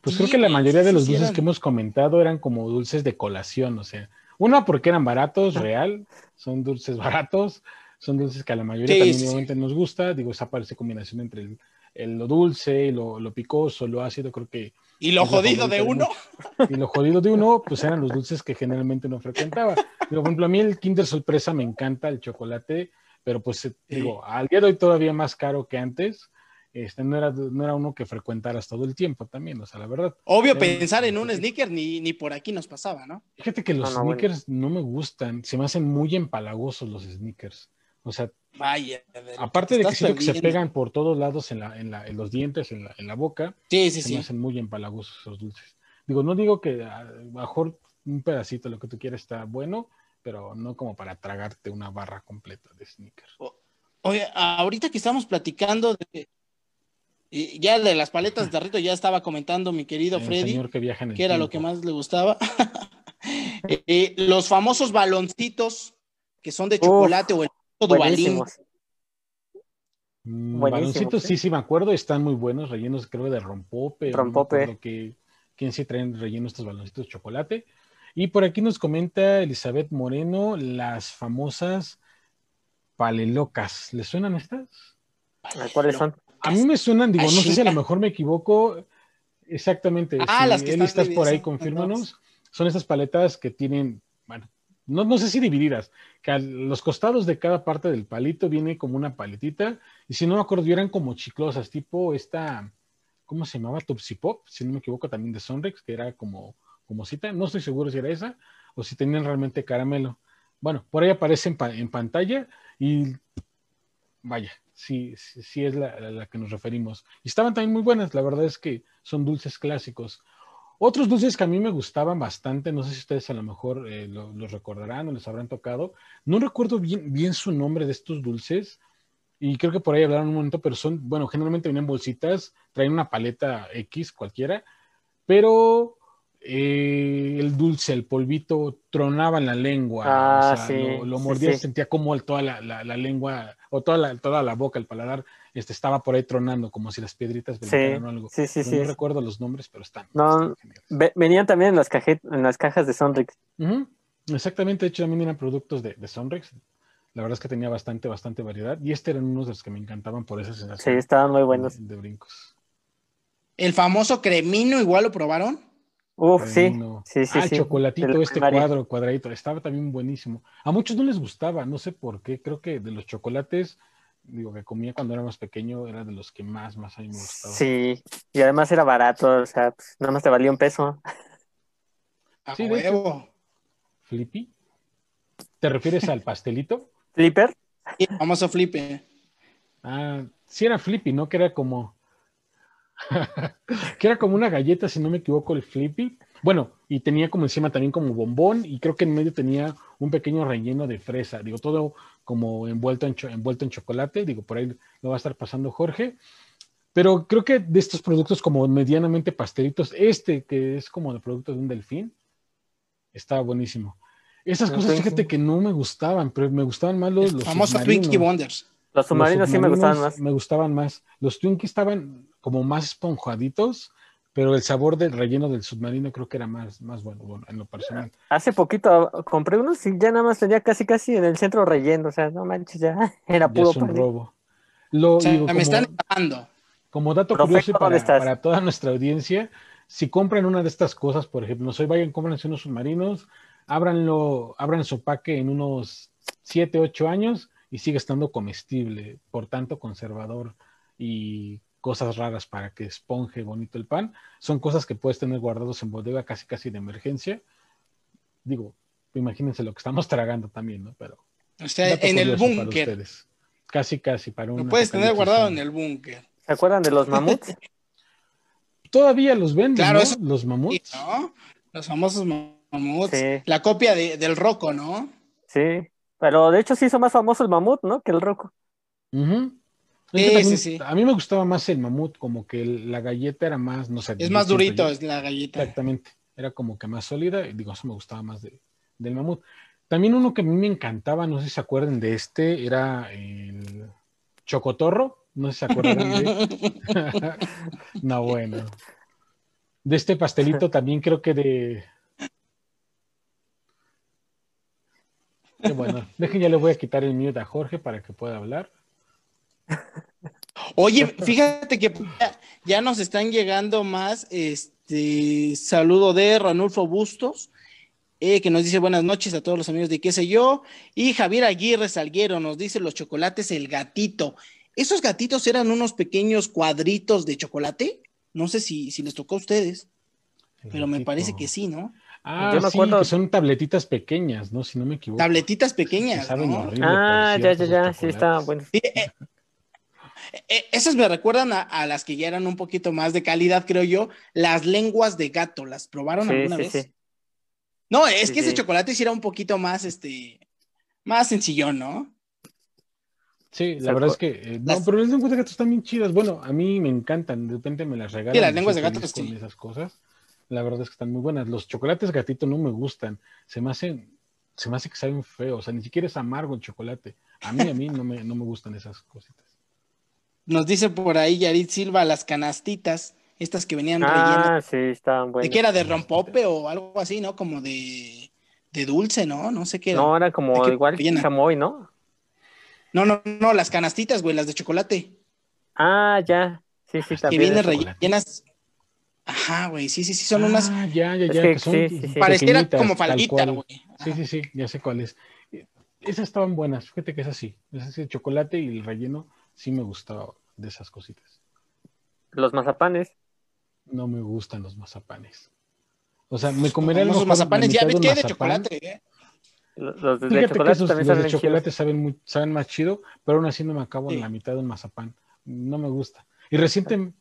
Pues creo que la mayoría de los dulces que hemos comentado eran como dulces de colación, o sea, una porque eran baratos, real, son dulces baratos, son dulces que a la mayoría también nos gusta, digo, esa parece combinación entre el, lo dulce, y lo, lo picoso, lo ácido, creo que ¿Y lo jodido de uno? Y lo jodido de uno, pues eran los dulces que generalmente no frecuentaba. por ejemplo, a mí el Kinder Sorpresa me encanta, el chocolate, pero pues digo, al día de hoy todavía más caro que antes. Este, no, era, no era uno que frecuentaras todo el tiempo también, o sea, la verdad. Obvio, pensar en un sneaker ni, ni por aquí nos pasaba, ¿no? Fíjate que los sneakers no me gustan, se me hacen muy empalagosos los sneakers. O sea, Vaya, aparte de que siento que se pegan por todos lados en, la, en, la, en los dientes, en la, en la boca, sí, sí, se sí. me hacen muy empalagosos esos dulces. Digo, no digo que a lo mejor un pedacito, lo que tú quieras, está bueno, pero no como para tragarte una barra completa de sneakers. Oye, ahorita que estamos platicando de, ya de las paletas de Rito ya estaba comentando mi querido Freddy, que, era lo que más le gustaba. Eh, eh, los famosos baloncitos que son de chocolate o el Buenísimos. Mm, baloncitos, sí, sí, me acuerdo, están muy buenos, rellenos creo de rompope. Rompope. que, ¿Quién sí traen rellenos estos baloncitos de chocolate? Y por aquí nos comenta Elizabeth Moreno las famosas palelocas. ¿Les suenan estas? ¿Cuáles son? A mí me suenan, digo, no sé si a lo mejor me equivoco. Exactamente. Ah, las que estás por ahí, confírmanos. Son estas paletas que tienen, bueno, no, no sé si divididas, que a los costados de cada parte del palito viene como una paletita, y si no me acuerdo, eran como chiclosas, tipo esta, ¿cómo se llamaba? Topsy Pop, si no me equivoco, también de Sonrex, que era como, como cita, no estoy seguro si era esa, o si tenían realmente caramelo. Bueno, por ahí aparece en, pantalla y vaya, sí, sí, es la, la, que nos referimos. Y estaban también muy buenas, la verdad es que son dulces clásicos. Otros dulces que a mí me gustaban bastante, no sé si ustedes a lo mejor eh, los recordarán o les habrán tocado. No recuerdo bien, bien su nombre de estos dulces y creo que por ahí hablaron un momento, pero son, bueno, generalmente vienen bolsitas, traen una paleta X cualquiera, pero eh, el dulce, el polvito, tronaba en la lengua. Ah, o sea, sí, lo, mordía y sentía como toda la, la, lengua o toda la, toda la boca, el paladar, este, estaba por ahí tronando, como si las piedritas venían o algo. Sí, sí, sí. No recuerdo los nombres, pero están. No, venían también en las, en las cajas de Sonrix. Exactamente, de hecho también eran productos de, de Sonrix. La verdad es que tenía bastante, bastante variedad. Y este eran unos de los que me encantaban por esa sensación. Sí, estaban muy buenos. de brincos. El famoso cremino, igual lo probaron. Uf, sí. sí, sí, ah, chocolatito, este cuadro, cuadradito, estaba también buenísimo. A muchos no les gustaba, no sé por qué. Creo que de los chocolates, digo, que comía cuando era más pequeño, era de los que más, más a mí me gustaba. Sí, y además era barato, o sea, pues, nada más te valía un peso. A sí, huevo. ¿Flippy? ¿Te refieres al pastelito? ¿Flipper? Sí, famoso Flippy. Ah, sí era Flippy, ¿no? Que era como que era como una galleta, si no me equivoco, el Flippy. Bueno, y tenía como encima también como bombón y creo que en medio tenía un pequeño relleno de fresa. Digo, todo como envuelto en, envuelto en chocolate. Digo, por ahí lo va a estar pasando Jorge. Pero creo que de estos productos como medianamente pastelitos, este que es como de producto de un delfín, está buenísimo. Esas cosas, fíjate que no me gustaban, pero me gustaban más los, los famosos Twinkie Wonders. Los submarinos, sí me gustaban más. Me gustaban más. Los Twinkies estaban como más esponjaditos, pero el sabor del relleno del submarino creo que era más, más bueno, en lo personal. Hace poquito compré unos y ya nada más tenía casi casi en el centro relleno, o sea, no manches, ya era puro. es un robo. Lo, me están dando. Como dato curioso para, para, toda nuestra audiencia, si compran una de estas cosas, por ejemplo, no sé, vayan, compren unos submarinos, ábranlo, abran su paque en unos 7, 8 años y sigue estando comestible, por tanto conservador y cosas raras para que esponje bonito el pan. Son cosas que puedes tener guardados en bodega casi casi de emergencia. Digo, imagínense lo que estamos tragando también, ¿no? Pero o sea, en el búnker. Casi casi para un. Lo puedes tener guardado en el búnker. ¿Se acuerdan de los mamuts? Todavía los venden, claro, ¿no? los mamuts. Los famosos mamuts. La copia del roco, ¿no? Sí. Pero de hecho sí hizo más famoso el mamut, ¿no? Que el roco. sí, sí, A mí me gustaba más el mamut, como que la galleta era más, no sé. Es más durito, es la galleta. Exactamente. Era como que más sólida, y digo, eso me gustaba más del mamut. También uno que a mí me encantaba, no sé si se acuerdan de este, era el chocotorro. No sé si se acuerdan de. no, bueno. De este pastelito también creo que de, bueno, dejen ya le voy a quitar el mute a Jorge para que pueda hablar. Oye, fíjate que ya, nos están llegando más este saludo de Ranulfo Bustos, eh, que nos dice buenas noches a todos los amigos de qué sé yo, y Javier Aguirre Salguero nos dice los chocolates el gatito. ¿Esos gatitos eran unos pequeños cuadritos de chocolate? No sé si, si les tocó a ustedes, pero me parece que sí, ¿no? Ah, Yo me acuerdo... que son tabletitas pequeñas, ¿no? Si no me equivoco. Tabletitas pequeñas. ¿no? ah, ya, ya, ya, sí, está bueno. Eh, eh, eh, esas me recuerdan a, las que ya eran un poquito más de calidad, creo yo. Las lenguas de gato, ¿las probaron alguna sí, vez? Sí. No, es que ese chocolate sí era un poquito más, este, más sencillón, ¿no? Sí, la verdad es que. no, pero las lenguas de gato están bien chidas. Bueno, a mí me encantan. De repente me las regalan. Sí, las lenguas de gato, sí. esas cosas. La verdad es que están muy buenas. Los chocolates gatito no me gustan. Se me hacen, se me hace que saben feos. O sea, ni siquiera es amargo el chocolate. A mí, a mí no me, no me gustan esas cositas. Nos dice por ahí Yarit Silva las canastitas, estas que venían ah, rellenas. Ah, sí, estaban buenas. ¿De qué era? ¿De rompope o algo así, no? Como de, de dulce, ¿no? No sé qué era. No, era como igual chamoy, ¿no? No, no, no, las canastitas, güey, las de chocolate. Ah, ya. Sí, sí, también. Que vienen rellenas Ajá, güey, sí, sí, sí, son unas. Ah, ya, ya, ya. que, son Pareciera como falguita, güey. Sí, sí, sí, ya sé cuáles. Esas estaban buenas, fíjate que es así. Es así, chocolate y el relleno sí me gustaba de esas cositas. Los mazapanes. No me gustan los mazapanes. O sea, me comeré los mazapanes. Ya ves que de chocolate, ¿eh? Los de Fíjate chocolate que esos, los de chocolate saben, saben más chido, pero aún así no me acabo en la mitad de un mazapán. No me gusta. Y recientemente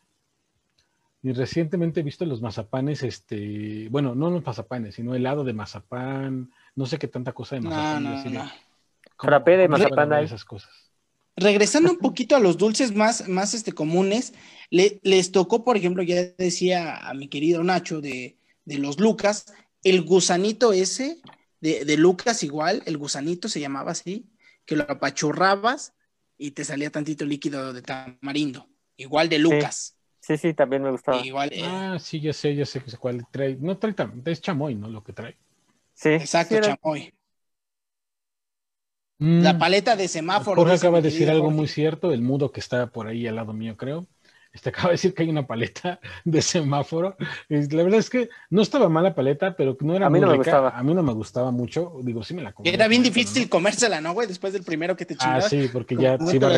y recientemente he visto los mazapanes, este, bueno, no los mazapanes, sino helado de mazapán, no sé qué tanta cosa de mazapán. No, no, no. de mazapán hay. Esas cosas. Regresando un poquito a los dulces más, más este, comunes, les tocó, por ejemplo, ya decía a mi querido Nacho de, de los Lucas, el gusanito ese, de, de, Lucas igual, el gusanito se llamaba así, que lo apachurrabas y te salía tantito líquido de tamarindo, igual de Lucas. Sí, sí, también me gustaba. Igual, eh, Ah, sí, ya sé, ya sé cuál trae. No trae es chamoy, ¿no? Lo que trae. Sí. Exacto, chamoy. Mm. La paleta de semáforo. Jorge acaba de decir algo muy cierto, el mudo que está por ahí al lado mío, creo. Este acaba de decir que hay una paleta de semáforo. La verdad es que no estaba mala paleta, pero no era a mí no Me gustaba. A mí no me gustaba mucho. Digo, sí me la comí. Era bien difícil comérsela, ¿no, güey? Después del primero que te chingabas. Ah, sí, porque ya se iba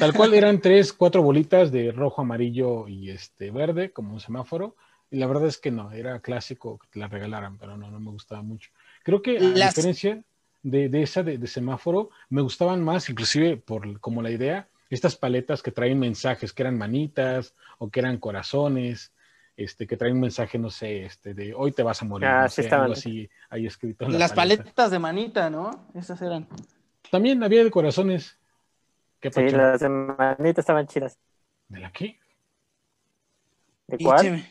Tal cual eran tres, cuatro bolitas de rojo, amarillo y este verde, como un semáforo. Y la verdad es que no, era clásico que te la regalaran, pero no, no me gustaba mucho. Creo que la diferencia de, esa de, semáforo, me gustaban más, inclusive por como la idea, estas paletas que traen mensajes, que eran manitas o que eran corazones, este, que traen un mensaje, no sé, este, de hoy te vas a morir, Ah, no sí sé, estaban. algo así ahí escrito. en la Las paleta. paletas de manita, ¿no? Esas eran. También había de corazones. ¿Qué Sí, las de manita estaban chidas. ¿De la qué? ¿De cuál?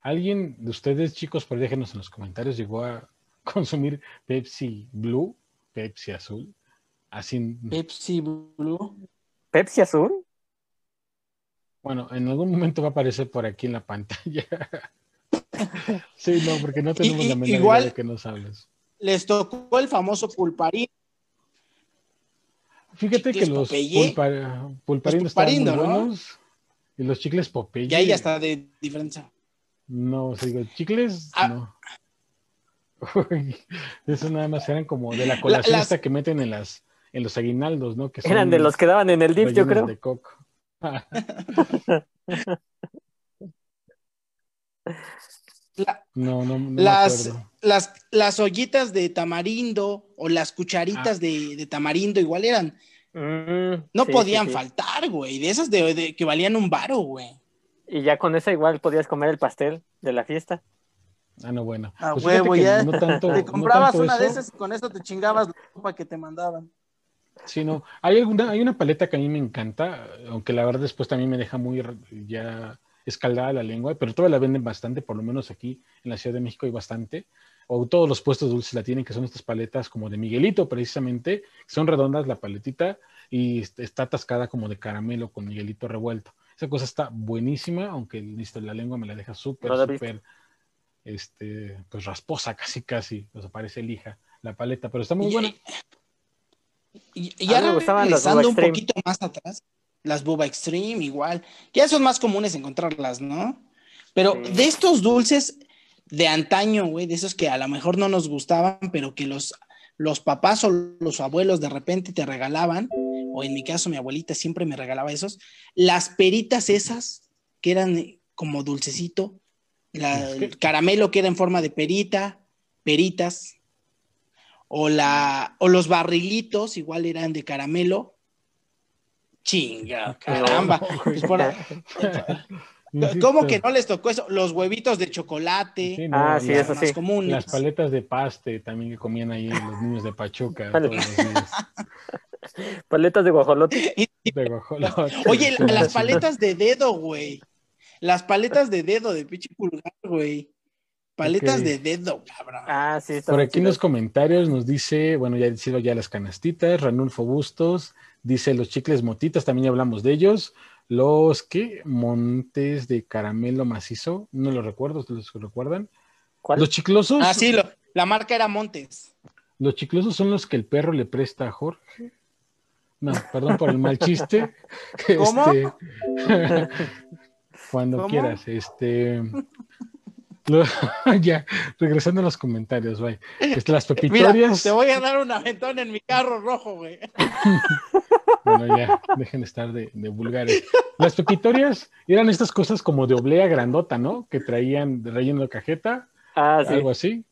¿Alguien de ustedes, chicos, por déjenos en los comentarios, llegó a consumir Pepsi Blue, Pepsi Azul? Así, Pepsi Blue. ¿Pepsi azul? bueno, en algún momento va a aparecer por aquí en la pantalla. sí, no, porque no tenemos Y- la menor igual- idea de qué nos hablas. Les tocó el famoso pulparín. Fíjate que los Popeye. pulpa- pulparindo estaban muy buenos. Y los chicles Popeye. Y ahí hasta de diferencia. No, o sea, digo, chicles, Ah. no. Uy, esos nada más eran como de la colación las- esta que meten en las en los aguinaldos, ¿no? Que son Eran de los que daban en el DIF, yo creo. de coco. La- no, no, no me las, acuerdo. Las, las ollitas de tamarindo o las cucharitas Ah. de, de tamarindo igual eran. Mm, No sí, podían sí, sí. faltar, güey. De esas de, de- que valían un varo, güey. Y ya con esa igual podías comer el pastel de la fiesta. Ah, no, bueno. Ah, Pues huevo, ya. no tanto, Te no comprabas tanto una de eso. esas y con eso te chingabas la ropa que te mandaban. Sí, no. Hay alguna, hay una paleta que a mí me encanta, aunque la verdad después también me deja muy ya escaldada la lengua, pero todavía la venden bastante, por lo menos aquí en la Ciudad de México hay bastante. O todos los puestos dulces la tienen, que son estas paletas como de Miguelito, precisamente, son redondas la paletita y est- está atascada como de caramelo con Miguelito revuelto. Esa cosa está buenísima, aunque listo, la lengua me la deja súper, súper, este, pues rasposa casi, casi, o sea, parece lija la paleta, pero está muy Y- buena. Y, y A ya mí me gustaban las regresando un poquito más atrás, las Buba Extreme igual, ya son más comunes encontrarlas, ¿no? Pero Sí. de estos dulces de antaño, güey, de esos que a lo mejor no nos gustaban, pero que los, los papás o los abuelos de repente te regalaban, o en mi caso mi abuelita siempre me regalaba esos, las peritas esas que eran eh, como dulcecito, la- el caramelo que era en forma de perita, peritas, o, la, o los barrilitos, igual eran de caramelo. Chinga, caramba. Pues por- ¿Cómo que no les tocó eso? Los huevitos de chocolate, Sí, no, Ah, sí, eso sí. comunes. Las paletas de paste también que comían ahí los niños de Pachuca todos los días. Paletas de guajolote. De guajolote. Oye, las paletas de dedo, güey. Las paletas de dedo de pinche pulgar, güey. Paletas de dedo, cabrón. Ah, sí. Por aquí en los comentarios nos dice, bueno, ya he decido ya las canastitas, Ranulfo Bustos, dice los chicles motitas, también ya hablamos de ellos. Los que montes de caramelo macizo, no lo recuerdo, ¿los recuerdan? ¿Cuál? Los chiclosos, Ah, sí, lo- la marca era Montes. los chiclosos son los que el perro le presta a Jorge. No, perdón por el mal chiste. ¿Cómo? Este, cuando ¿Cómo? quieras, este. Lo- ya, regresando a los comentarios, bye. Este, las Mira, pepitorias. te voy a dar un aventón en mi carro rojo, güey. Bueno, ya, dejen de estar de, de vulgares. Las pepitorias eran estas cosas como de oblea grandota, ¿no? Que traían de relleno de cajeta, Ah, sí. algo así.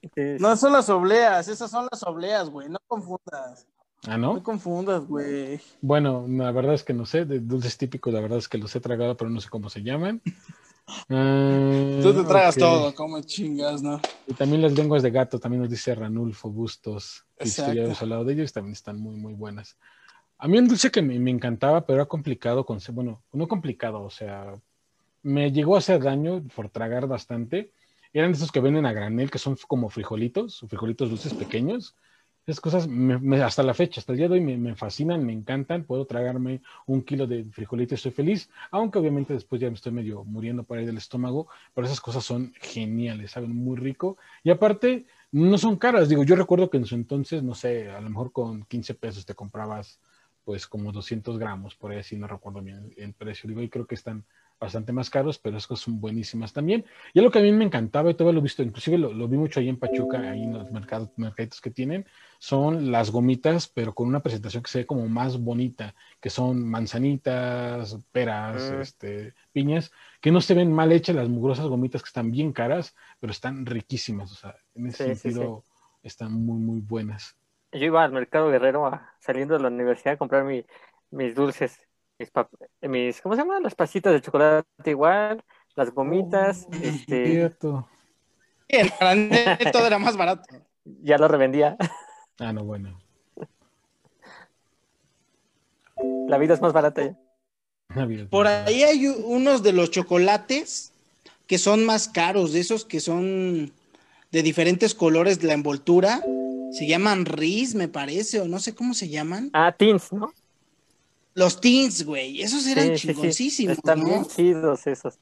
sí, sí. No son las obleas, esas son las obleas, güey. No confundas. Ah, No ¿no? confundas, güey. Bueno, la verdad es que no sé, de dulces típicos, la verdad es que los he tragado, pero no sé cómo se llaman. Ah, Tú te tragas ok. todo, como chingas, ¿no? Y también las lenguas de gato, también nos dice Ranulfo Bustos. que ya hemos hablado de ellos, también están muy, muy buenas. A mí un dulce que me, me encantaba, pero era complicado, con, bueno, no complicado, o sea, me llegó a hacer daño por tragar bastante. Eran esos que venden a granel, que son como frijolitos, frijolitos dulces pequeños. Esas cosas, me- me- hasta la fecha, hasta el día de hoy me, fascinan, me encantan. Puedo tragarme un kilo de frijolitos, estoy feliz, aunque obviamente después ya me estoy medio muriendo por ahí del estómago, pero esas cosas son geniales, saben muy rico. Y aparte, no son caras. Digo, yo recuerdo que en su entonces, no sé, a lo mejor con 15 pesos te comprabas pues como 200 gramos, por ahí si no recuerdo bien el, el precio. Digo, y creo que están bastante más caros, pero esas cosas son buenísimas también. Y lo que a mí me encantaba, y todavía lo he visto, inclusive lo, lo vi mucho ahí en Pachuca, ahí en los mercados, mercaditos que tienen, son las gomitas, pero con una presentación que se ve como más bonita, que son manzanitas, peras, Mm. este, piñas, que no se ven mal hechas las mugrosas gomitas que están bien caras, pero están riquísimas, o sea, en ese Sí, sí, sentido están muy, muy buenas. Yo iba al Mercado Guerrero a- saliendo de la universidad a comprar mi, mis dulces, mis, ¿cómo se llaman? Las pasitas de chocolate igual, las gomitas, oh, este... Cierto. todo era más barato. Ya lo revendía. Ah, no, bueno. La vida es más barata ya. Por ahí hay unos de los chocolates que son más caros, de esos que son de diferentes colores de la envoltura. Se llaman Riz, me parece, o no sé cómo se llaman. Ah, Teens, ¿no? Los Teens, güey. Esos eran chingoncísimos. Están bien chidos esos.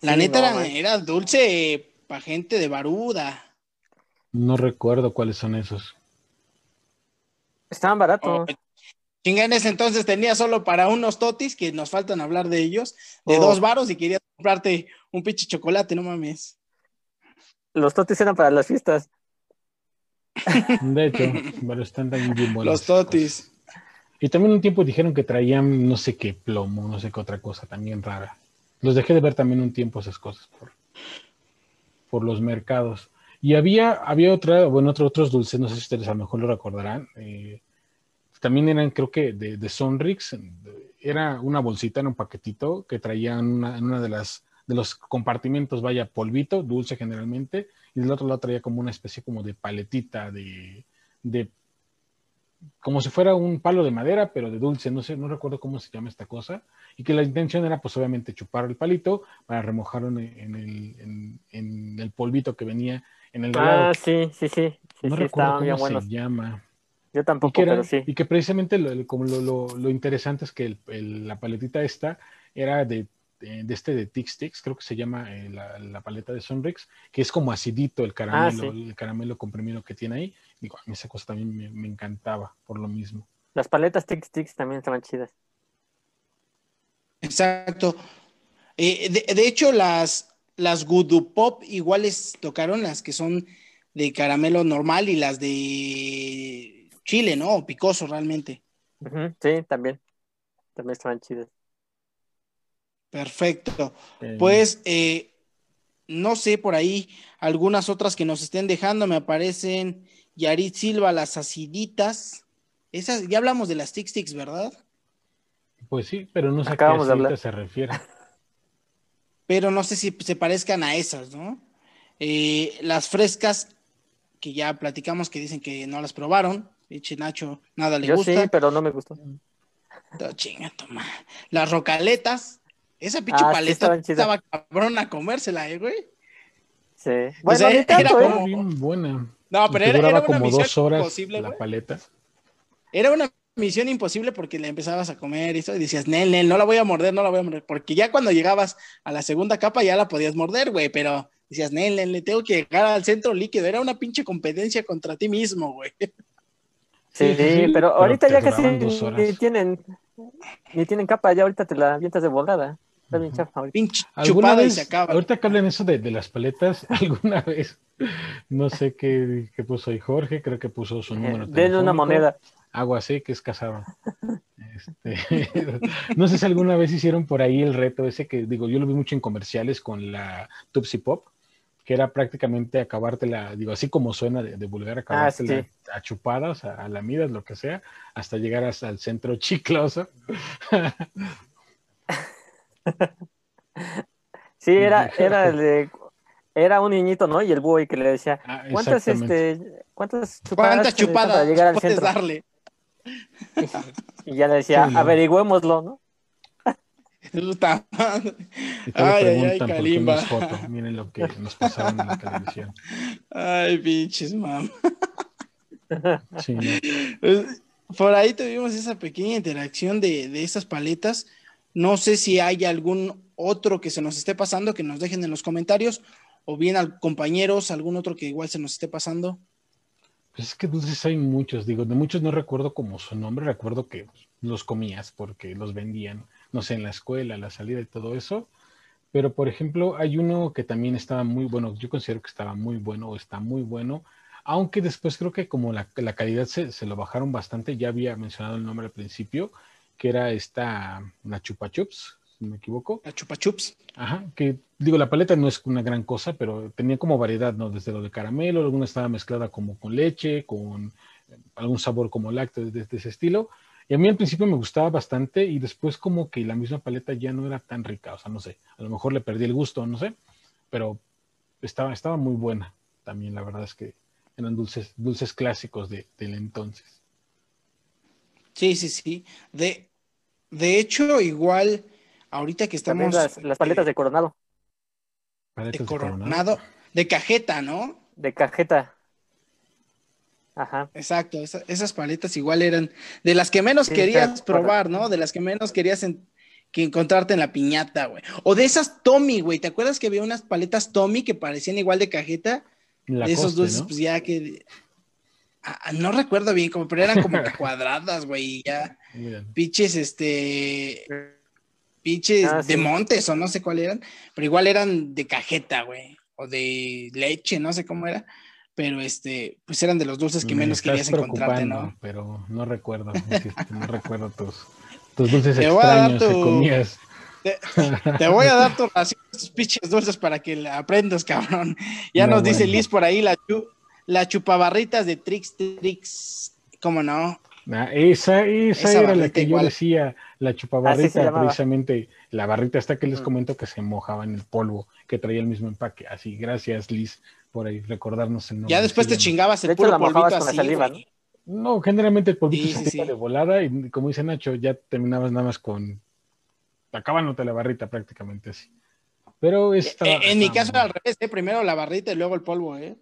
La neta era, dulce para gente de baruda. No recuerdo cuáles son esos. Estaban baratos. Oh, Chinganes entonces tenía solo para unos totis, que nos faltan hablar de ellos, de dos oh. varos y querías comprarte un pinche chocolate, no mames. Los totis eran para las fiestas. De hecho, pero están también bien buenos. Los totis. Y también un tiempo dijeron que traían no sé qué plomo, no sé qué otra cosa también rara. Los dejé de ver también un tiempo esas cosas por, por los mercados. Y había, había otra, bueno, otros dulces, no sé si ustedes a lo mejor lo recordarán. Eh, también eran, creo que de, de Sonrix, era una bolsita, en un paquetito que traía en una, de las de los compartimentos, vaya, polvito, dulce generalmente, y del otro lado traía como una especie como de paletita de, de como si fuera un palo de madera, pero de dulce, no sé, no recuerdo cómo se llama esta cosa, y que la intención era pues obviamente chupar el palito para remojarlo en, el, en, el, polvito que venía en el Ah, sí, sí, sí. no recuerdo cómo se llama. Yo tampoco, y que, sí. Y que precisamente lo, como lo, interesante es que la paletita esta era de, este de Tix Tix, creo que se llama eh, la, paleta de Sonrix, que es como acidito el caramelo, ah, el caramelo comprimido que tiene ahí. Digo, a mí esa cosa también me, encantaba por lo mismo. Las paletas Tix Tix también estaban chidas. Exacto. Eh, de, hecho, las, las Gudu Pop iguales tocaron las que son de caramelo normal y las de chile, ¿no? picoso realmente. sí, también. También estaban chidas. Perfecto. Pues eh, no sé por ahí algunas otras que nos estén dejando. Me aparecen Yarit Silva, las aciditas. Esas, ya hablamos de las Tic Tics, ¿verdad? Pues sí, pero no sé a qué se refiere. Pero no sé si se parezcan a esas, ¿no? Eh, las frescas, que ya platicamos que dicen que no las probaron. Pinche Nacho, nada le gusta. Yo sí, pero no me gustó. chinga, toma. Las rocaletas. Esa pinche ah, paleta estaba cabrón a comérsela, ¿eh, güey? Sí. Bueno, era, como... bien buena. No, pero era, era, una como misión dos horas imposible, la paleta. Era una misión imposible porque le empezabas a comer y eso, y decías, Nel, Nel, no la voy a morder, no la voy a morder. Porque ya cuando llegabas a la segunda capa ya la podías morder, güey, pero decías, Nel, Nel, le tengo que llegar al centro líquido. Era una pinche competencia contra ti mismo, güey. Sí, pero ahorita ya casi ni tienen, ni tienen capa, ya ahorita te la avientas de volada. Pinche chupada y se acaba. Ahorita que hablan eso de, las paletas, alguna vez, no sé qué, puso ahí Jorge, creo que puso su número. Denle una moneda. Agua así que es casado. Este, no sé si alguna vez hicieron por ahí el reto ese que digo, yo lo vi mucho en comerciales con la Tupsi Pop, que era prácticamente acabártela, digo, así como suena de, vulgar, ah, acabártela a chupadas, a, lamidas, lo que sea, hasta llegar hasta el centro chicloso. Sí, era, era el de, era un niñito, ¿no? Y el buey que le decía, ah, ¿cuántas, este, cuántas chupadas, ¿Cuántas chupadas para llegar al centro? darle? Y, ya le decía, averigüémoslo, ¿no? Ay, ay, ay, Kalimba. Miren lo que nos pasaron en la televisión. Ay, pinches, mam. Sí, pues, Por ahí tuvimos esa pequeña interacción de, de esas paletas. No sé si hay algún otro que se nos esté pasando, que nos dejen en los comentarios, o bien al compañeros, algún otro que igual se nos esté pasando. Pues es que dulces hay muchos, digo, de muchos no recuerdo como su nombre, recuerdo que los comías porque los vendían no sé, en la escuela, la salida y todo eso. Pero, por ejemplo, hay uno que también estaba muy bueno, yo considero que estaba muy bueno o está muy bueno, aunque después creo que como la, calidad se, se, lo bajaron bastante, ya había mencionado el nombre al principio, que era esta, la Chupa Chups, si no me equivoco. La Chupa Chups. Ajá, que digo, la paleta no es una gran cosa, pero tenía como variedad, ¿no? Desde lo de caramelo, alguna estaba mezclada como con leche, con algún sabor como lácteo de, de ese estilo Y a mí al principio me gustaba bastante y después como que la misma paleta ya no era tan rica, o sea, no sé, a lo mejor le perdí el gusto, no sé, pero estaba, estaba muy buena también, la verdad es que eran dulces, dulces clásicos de, del entonces. Sí, sí, sí. De, de hecho, igual, ahorita que estamos... las, paletas de coronado. de coronado, de cajeta, ¿no? De cajeta. Ajá. Exacto, esas paletas igual eran de las que menos querías probar, ¿no? De las que menos querías que encontrarte en la piñata, güey. O de esas Tommy, güey. ¿Te acuerdas que había unas paletas Tommy que parecían igual de cajeta? de esos dulces, pues ya que. Ah, no recuerdo bien, como, pero eran como cuadradas, güey. Ya. Piches, este. Piches ah, de montes o no sé cuál eran, pero igual eran de cajeta, güey. O de leche, no sé cómo era pero este, pues eran de los dulces que menos querías encontrarte, ¿no? Pero no recuerdo, no recuerdo tus, tus dulces extraños que comías. Te, voy a dar tu tus pinches dulces para que aprendas, cabrón. Ya nos dice Liz por ahí la, la chupabarritas de Trix Trix, ¿cómo no? Ah, esa, esa, era la que yo decía, la chupabarrita, precisamente la barrita esta que les mm. comento que se mojaba en el polvo, que traía el mismo empaque. Así, gracias Liz por ahí recordarnos el nombre. Ya después te chingabas el puro polvito así, saliva, ¿no? ¿no? generalmente el polvito se de volada y como dice Nacho, ya terminabas nada más con acabándote la barrita prácticamente así. Pero esta, eh, en, mi caso era al revés, ¿eh? primero la barrita y luego el polvo, ¿eh?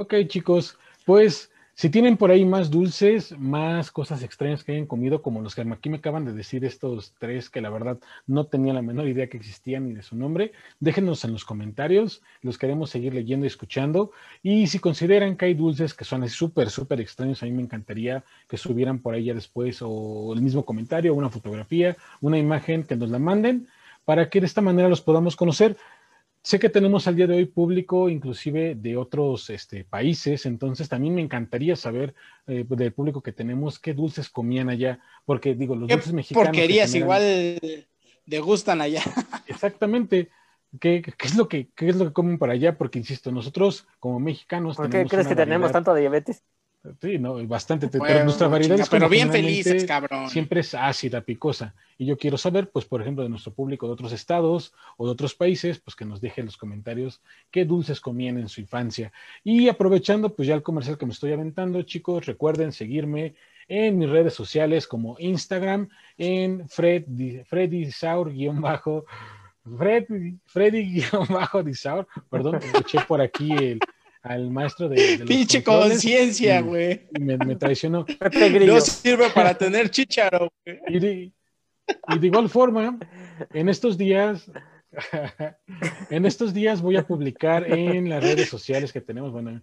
Ok, chicos, pues si tienen por ahí más dulces, más cosas extrañas que hayan comido, como los que aquí me acaban de decir estos tres que la verdad no tenía la menor idea que existían ni de su nombre, déjenos en los comentarios, los queremos seguir leyendo y escuchando. Y si consideran que hay dulces que son súper, súper extraños, a mí me encantaría que subieran por ahí ya después o el mismo comentario, una fotografía, una imagen, que nos la manden para que de esta manera los podamos conocer. Sé que tenemos al día de hoy público inclusive de otros este, países, entonces también me encantaría saber eh, del público que tenemos qué dulces comían allá, porque digo, los dulces mexicanos... Porquerías igual le gustan allá. Exactamente. ¿Qué, es lo que, ¿Qué es lo que comen para allá? Porque, insisto, nosotros como mexicanos... ¿Por qué crees que tenemos tanto diabetes? Sí, no, bastante. pero nuestra variedad pero bien felices, cabrón. Siempre es ácida, picosa. Y yo quiero saber, pues, por ejemplo, de nuestro público de otros estados o de otros países, pues que nos deje en los comentarios qué dulces comían en su infancia. Y aprovechando, pues ya el comercial que me estoy aventando, chicos, recuerden seguirme en mis redes sociales como Instagram, en Fred, Freddy Saur guion bajo, Freddy, Freddy bajo Disaur, perdón, escuché por aquí el al maestro de. Pinche conciencia, güey. Me, me, traicionó. No sirve para tener chicharo, Y de, y de igual forma, en estos días en estos días voy a publicar en las redes sociales que tenemos, bueno,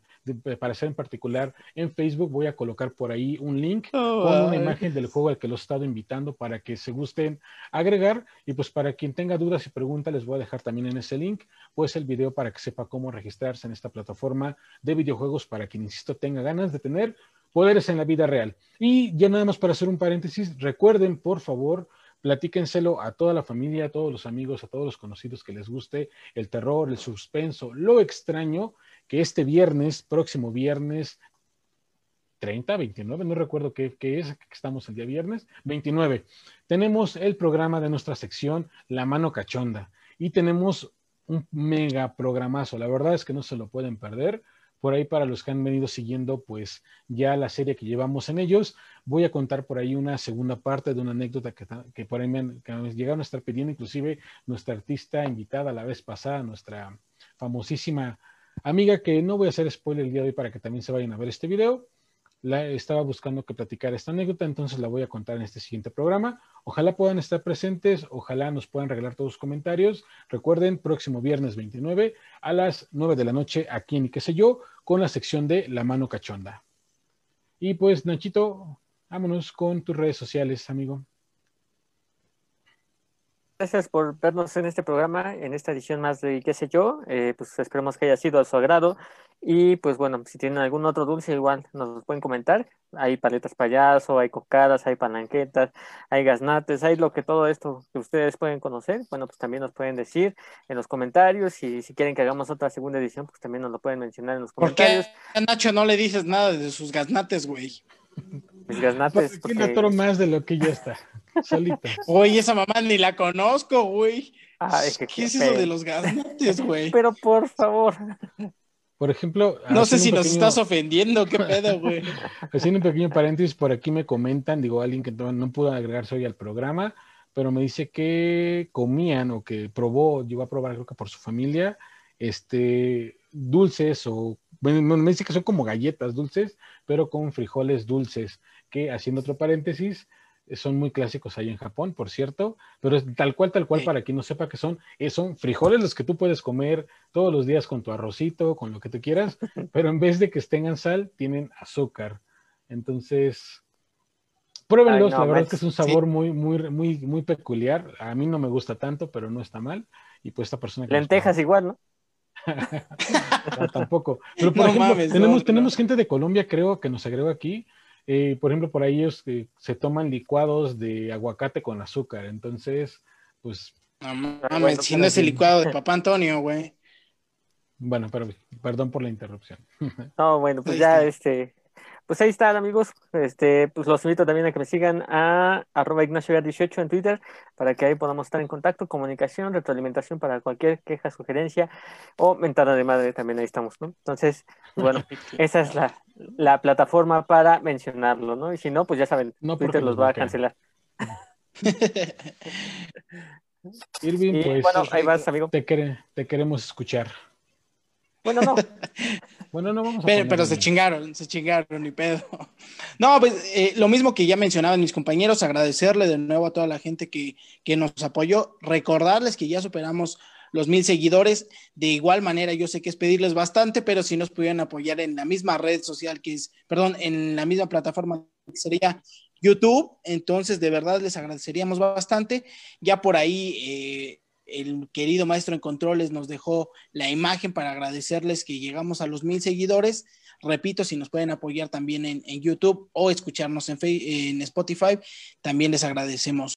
para ser en particular en Facebook, voy a colocar por ahí un link oh, con una imagen del juego al que los he estado invitando para que se gusten agregar y pues para quien tenga dudas y preguntas les voy a dejar también en ese link pues el video para que sepa cómo registrarse en esta plataforma de videojuegos para quien, insisto, tenga ganas de tener poderes en la vida real. Y ya nada más para hacer un paréntesis, recuerden por favor platíquenselo a toda la familia, a todos los amigos, a todos los conocidos que les guste el terror, el suspenso, lo extraño, que este viernes, próximo viernes 30, 29, no recuerdo qué, es, que estamos el día viernes, 29, tenemos el programa de nuestra sección La Mano Cachonda y tenemos un mega programazo, la verdad es que no se lo pueden perder por ahí para los que han venido siguiendo pues ya la serie que llevamos en ellos. Voy a contar por ahí una segunda parte de una anécdota que, que por ahí me, llegaron a estar pidiendo, inclusive nuestra artista invitada la vez pasada, nuestra famosísima amiga, que no voy a hacer spoiler el día de hoy para que también se vayan a ver este video la, estaba buscando que platicar esta anécdota, entonces la voy a contar en este siguiente programa. Ojalá puedan estar presentes, ojalá nos puedan regalar todos los comentarios. Recuerden, próximo viernes 29 a las 9 de la noche aquí en qué sé yo, con la sección de La Mano Cachonda. Y pues, Nachito, vámonos con tus redes sociales, amigo. Gracias por vernos en este programa, en esta edición más de qué sé yo. Eh, pues esperemos que haya sido a su agrado. Y pues bueno, si tienen algún otro dulce, igual nos lo pueden comentar. Hay paletas payaso, hay cocadas, hay palanquetas, hay gaznates, hay lo que todo esto que ustedes pueden conocer. Bueno, pues también nos pueden decir en los comentarios. Y si quieren que hagamos otra segunda edición, pues también nos lo pueden mencionar en los comentarios. ¿Por qué, Nacho, no le dices nada de sus gaznates, güey? Mis gaznates. Porque... Porque... más de lo que ya está. Solita. Oye, esa mamá ni la conozco, güey. ¿Qué es eso de los gaznates, güey? Pero por favor. Por ejemplo. No sé si nos estás ofendiendo, qué pedo, güey. Haciendo un pequeño paréntesis, por aquí me comentan, digo, alguien que no pudo agregarse hoy al programa, pero me dice que comían o que probó, llegó a probar, creo que por su familia, este, dulces o, bueno, me dice que son como galletas dulces, pero con frijoles dulces, que haciendo otro paréntesis, son muy clásicos ahí en Japón, por cierto, pero es tal cual, tal cual, para quien no sepa que son, eh, son frijoles los que tú puedes comer todos los días con tu arrocito, con lo que tú quieras, pero en vez de que tengan sal, tienen azúcar. Entonces, pruébenlos, la verdad es que es un sabor muy, muy, muy, muy peculiar. A mí no me gusta tanto, pero no está mal. Y pues esta persona... Lentejas igual, ¿no? no, tampoco. Pero por ejemplo, tenemos, tenemos gente de Colombia, creo, que nos agregó aquí, eh, por ejemplo, por ahí ellos eh, se toman licuados de aguacate con azúcar. Entonces, pues. No mames, si no es el licuado de papá Antonio, güey. Bueno, pero perdón por la interrupción. No, bueno, pues ya este, pues ahí están, amigos. Este, pues los invito también a que me sigan a arroba Ignacio18 en Twitter para que ahí podamos estar en contacto, comunicación, retroalimentación para cualquier queja, sugerencia o mentada de madre, también ahí estamos, ¿no? Entonces, bueno, esa es la, la, plataforma para mencionarlo, ¿no? Y si no, pues ya saben, Twitter los va a cancelar. Irving, pues, bueno, ahí vas, amigo. Te, te queremos escuchar. Bueno, no. bueno, no vamos a Pero, pero se chingaron, se chingaron, ni pedo. No, pues eh, lo mismo que ya mencionaban mis compañeros, agradecerle de nuevo a toda la gente que, que nos apoyó, recordarles que ya superamos los mil seguidores. De igual manera, yo sé que es pedirles bastante, pero si nos pudieran apoyar en la misma red social que es, perdón, en la misma plataforma que sería YouTube, entonces de verdad les agradeceríamos bastante. Ya por ahí eh, el querido maestro en controles nos dejó la imagen para agradecerles que llegamos a los mil seguidores. Repito, si nos pueden apoyar también en, YouTube o escucharnos en, en Spotify, también les agradecemos.